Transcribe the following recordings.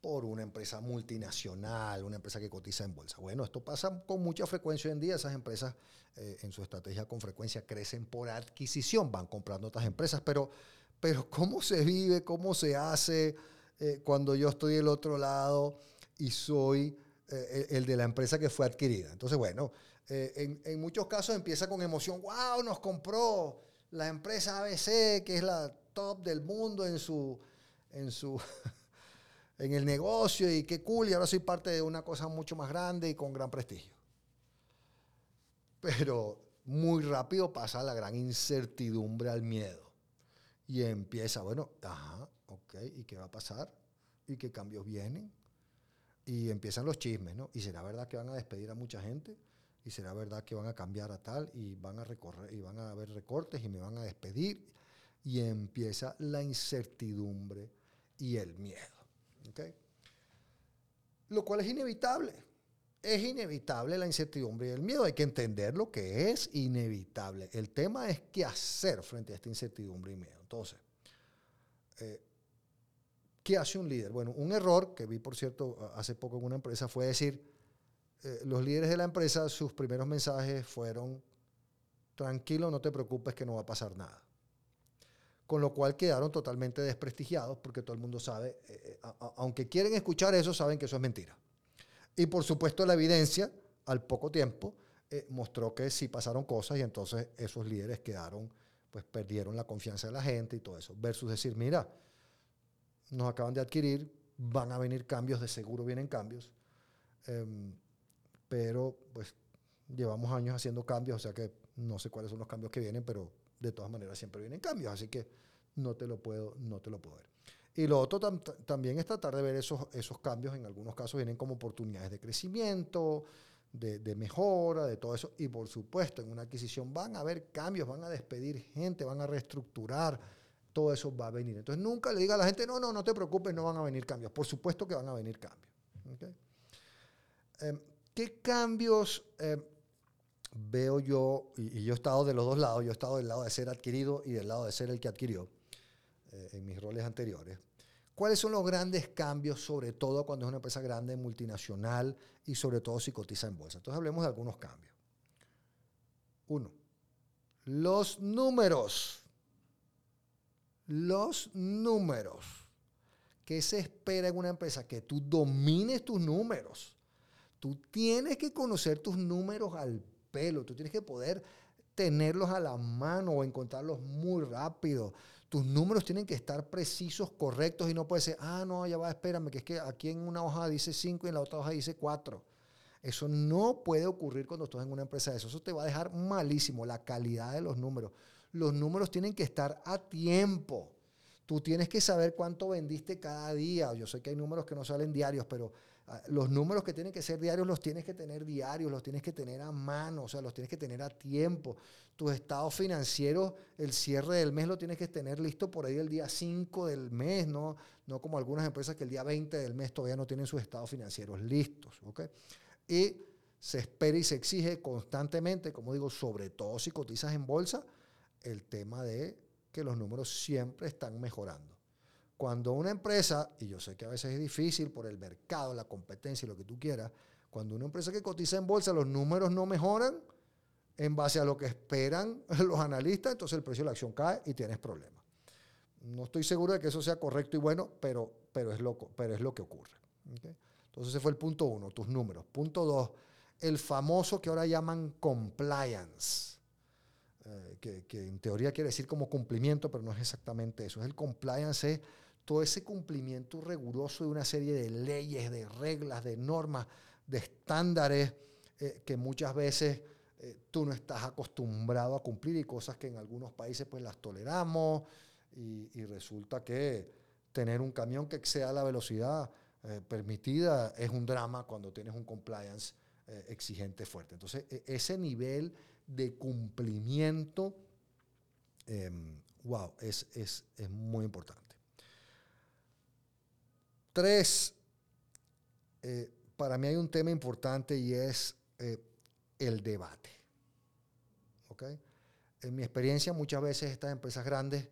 por una empresa multinacional, una empresa que cotiza en bolsa? Bueno, esto pasa con mucha frecuencia hoy en día. Esas empresas eh, en su estrategia con frecuencia crecen por adquisición, van comprando otras empresas, pero, pero ¿cómo se vive? ¿Cómo se hace eh, cuando yo estoy del otro lado y soy eh, el de la empresa que fue adquirida? Entonces, bueno, en, en muchos casos empieza con emoción, wow, nos compró la empresa ABC, que es la top del mundo en su, en su, en el negocio y qué cool, y ahora soy parte de una cosa mucho más grande y con gran prestigio. Pero muy rápido pasa la gran incertidumbre al miedo. Y empieza, bueno, ajá, ok, ¿y qué va a pasar? ¿Y qué cambios vienen? Y empiezan los chismes, ¿no? ¿Y será verdad que van a despedir a mucha gente? ¿Y será verdad que van a cambiar a tal? ¿Y van a recorrer, y van a haber recortes y me van a despedir? Y empieza la incertidumbre y el miedo. Lo cual es inevitable. Es inevitable la incertidumbre y el miedo. Hay que entender lo que es inevitable. El tema es qué hacer frente a esta incertidumbre y miedo. Entonces, eh, ¿qué hace un líder? Bueno, un error que vi, por cierto, hace poco en una empresa fue decir, eh, los líderes de la empresa, sus primeros mensajes fueron, tranquilo, no te preocupes que no va a pasar nada con lo cual quedaron totalmente desprestigiados porque todo el mundo sabe, eh, eh, aunque quieren escuchar eso, saben que eso es mentira. Y por supuesto la evidencia, al poco tiempo, eh, mostró que sí pasaron cosas y entonces esos líderes quedaron, pues perdieron la confianza de la gente y todo eso. Versus decir, mira, nos acaban de adquirir, van a venir cambios, de seguro vienen cambios, em, pero pues llevamos años haciendo cambios, o sea que no sé cuáles son los cambios que vienen, pero de todas maneras siempre vienen cambios, así que no te lo puedo, no te lo puedo ver. Y lo otro también es tratar de ver esos, esos cambios, en algunos casos vienen como oportunidades de crecimiento, de, mejora, de todo eso. Y por supuesto, en una adquisición van a haber cambios, van a despedir gente, van a reestructurar, todo eso va a venir. Entonces nunca le diga a la gente, no, no, no te preocupes, no van a venir cambios. Por supuesto que van a venir cambios. Em, ¿Qué cambios em, veo yo, y, yo he estado de los dos lados, yo he estado del lado de ser adquirido y del lado de ser el que adquirió eh, en mis roles anteriores. ¿Cuáles son los grandes cambios, sobre todo cuando es una empresa grande, multinacional y sobre todo si cotiza en bolsa? Entonces hablemos de algunos cambios. Uno, los números. Los números. ¿Qué se espera en una empresa? Que tú domines tus números. Tú tienes que conocer tus números al pelo. Tú tienes que poder tenerlos a la mano o encontrarlos muy rápido. Tus números tienen que estar precisos, correctos y no puede ser, ah, no, ya va, espérame, que es que aquí en una hoja dice 5 y en la otra hoja dice 4. Eso no puede ocurrir cuando estás en una empresa de eso. Eso te va a dejar malísimo la calidad de los números. Los números tienen que estar a tiempo. Tú tienes que saber cuánto vendiste cada día. Yo sé que hay números que no salen diarios, pero los números que tienen que ser diarios los tienes que tener diarios, los tienes que tener a mano, o sea, los tienes que tener a tiempo. Tus estados financieros, el cierre del mes lo tienes que tener listo por ahí el día 5 del mes, ¿no? No como algunas empresas que el día 20 del mes todavía no tienen sus estados financieros listos, ¿ok? Y se espera y se exige constantemente, como digo, sobre todo si cotizas en bolsa, el tema de que los números siempre están mejorando. Cuando una empresa, y yo sé que a veces es difícil por el mercado, la competencia y lo que tú quieras, cuando una empresa que cotiza en bolsa los números no mejoran en base a lo que esperan los analistas, entonces el precio de la acción cae y tienes problemas. No estoy seguro de que eso sea correcto y bueno, pero, pero, es, lo, pero es lo que ocurre. Entonces ese fue el punto uno, tus números. Punto dos, el famoso que ahora llaman compliance. Eh, que, en teoría quiere decir como cumplimiento, pero no es exactamente eso. Es el compliance, todo ese cumplimiento riguroso de una serie de leyes, de reglas, de normas, de estándares eh, que muchas veces eh, tú no estás acostumbrado a cumplir y cosas que en algunos países pues las toleramos y, resulta que tener un camión que exceda la velocidad eh, permitida, es un drama cuando tienes un compliance exigente fuerte. Entonces, e, ese nivel de cumplimiento, em, wow, es, es, es muy importante. Tres, eh, para mí hay un tema importante y es el debate. En mi experiencia, muchas veces estas empresas grandes,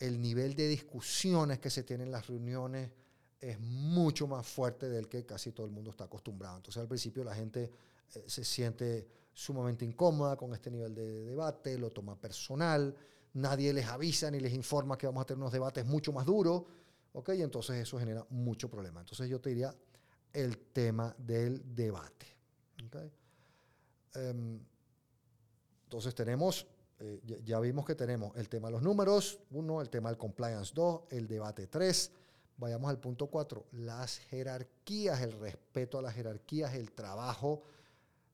el nivel de discusiones que se tienen en las reuniones, es mucho más fuerte del que casi todo el mundo está acostumbrado. Entonces al principio la gente eh, se siente sumamente incómoda con este nivel de debate, lo toma personal, nadie les avisa ni les informa que vamos a tener unos debates mucho más duros, ¿ok? Entonces eso genera mucho problema. Entonces yo te diría el tema del debate, em, entonces tenemos, eh, ya, vimos que tenemos el tema de los números, uno, el tema del compliance, dos, el debate, tres, Vayamos al punto 4, las jerarquías, el respeto a las jerarquías, el trabajo,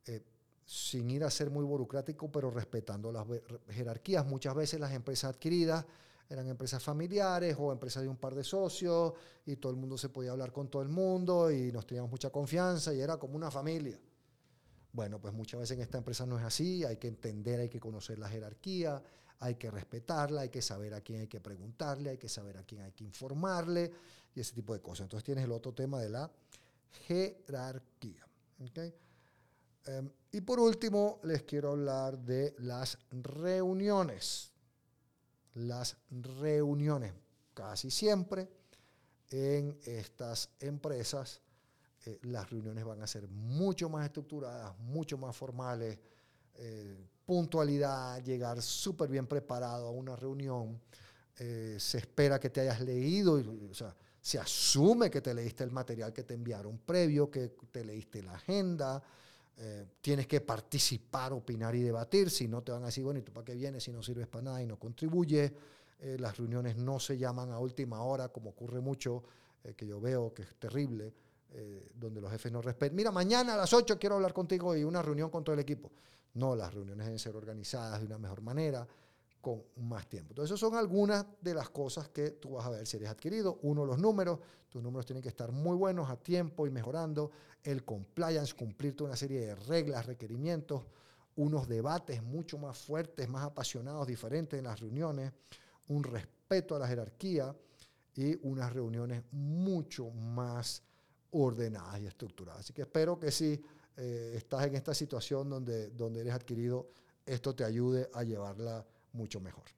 eh, sin ir a ser muy burocrático, pero respetando las jerarquías. Muchas veces las empresas adquiridas eran empresas familiares o empresas de un par de socios y todo el mundo se podía hablar con todo el mundo y nos teníamos mucha confianza y era como una familia. Bueno, pues muchas veces en esta empresa no es así, hay que entender, hay que conocer la jerarquía, hay que respetarla, hay que saber a quién hay que preguntarle, hay que saber a quién hay que informarle y ese tipo de cosas. Entonces tienes el otro tema de la jerarquía. Em, y por último, les quiero hablar de las reuniones. Las reuniones, casi siempre en estas empresas, eh, las reuniones van a ser mucho más estructuradas, mucho más formales, eh, puntualidad, llegar súper bien preparado a una reunión. Eh, se espera que te hayas leído, o sea, se asume que te leíste el material que te enviaron previo, que te leíste la agenda. Eh, tienes que participar, opinar y debatir. Si no, te van a decir, bueno, ¿y tú para qué vienes si no sirves para nada y no contribuyes? las reuniones no se llaman a última hora, como ocurre mucho, que yo veo que es terrible. donde los jefes no respetan. Mira, mañana a las 8 quiero hablar contigo y una reunión con todo el equipo. No, las reuniones deben ser organizadas de una mejor manera, con más tiempo. Entonces, esas son algunas de las cosas que tú vas a ver si eres adquirido. Uno, los números. Tus números tienen que estar muy buenos a tiempo y mejorando. El compliance, cumplirte una serie de reglas, requerimientos. Unos debates mucho más fuertes, más apasionados, diferentes en las reuniones. Un respeto a la jerarquía y unas reuniones mucho más ordenadas y estructuradas. Así que espero que sí eh, estás en esta situación donde, donde eres adquirido, esto te ayude a llevarla mucho mejor.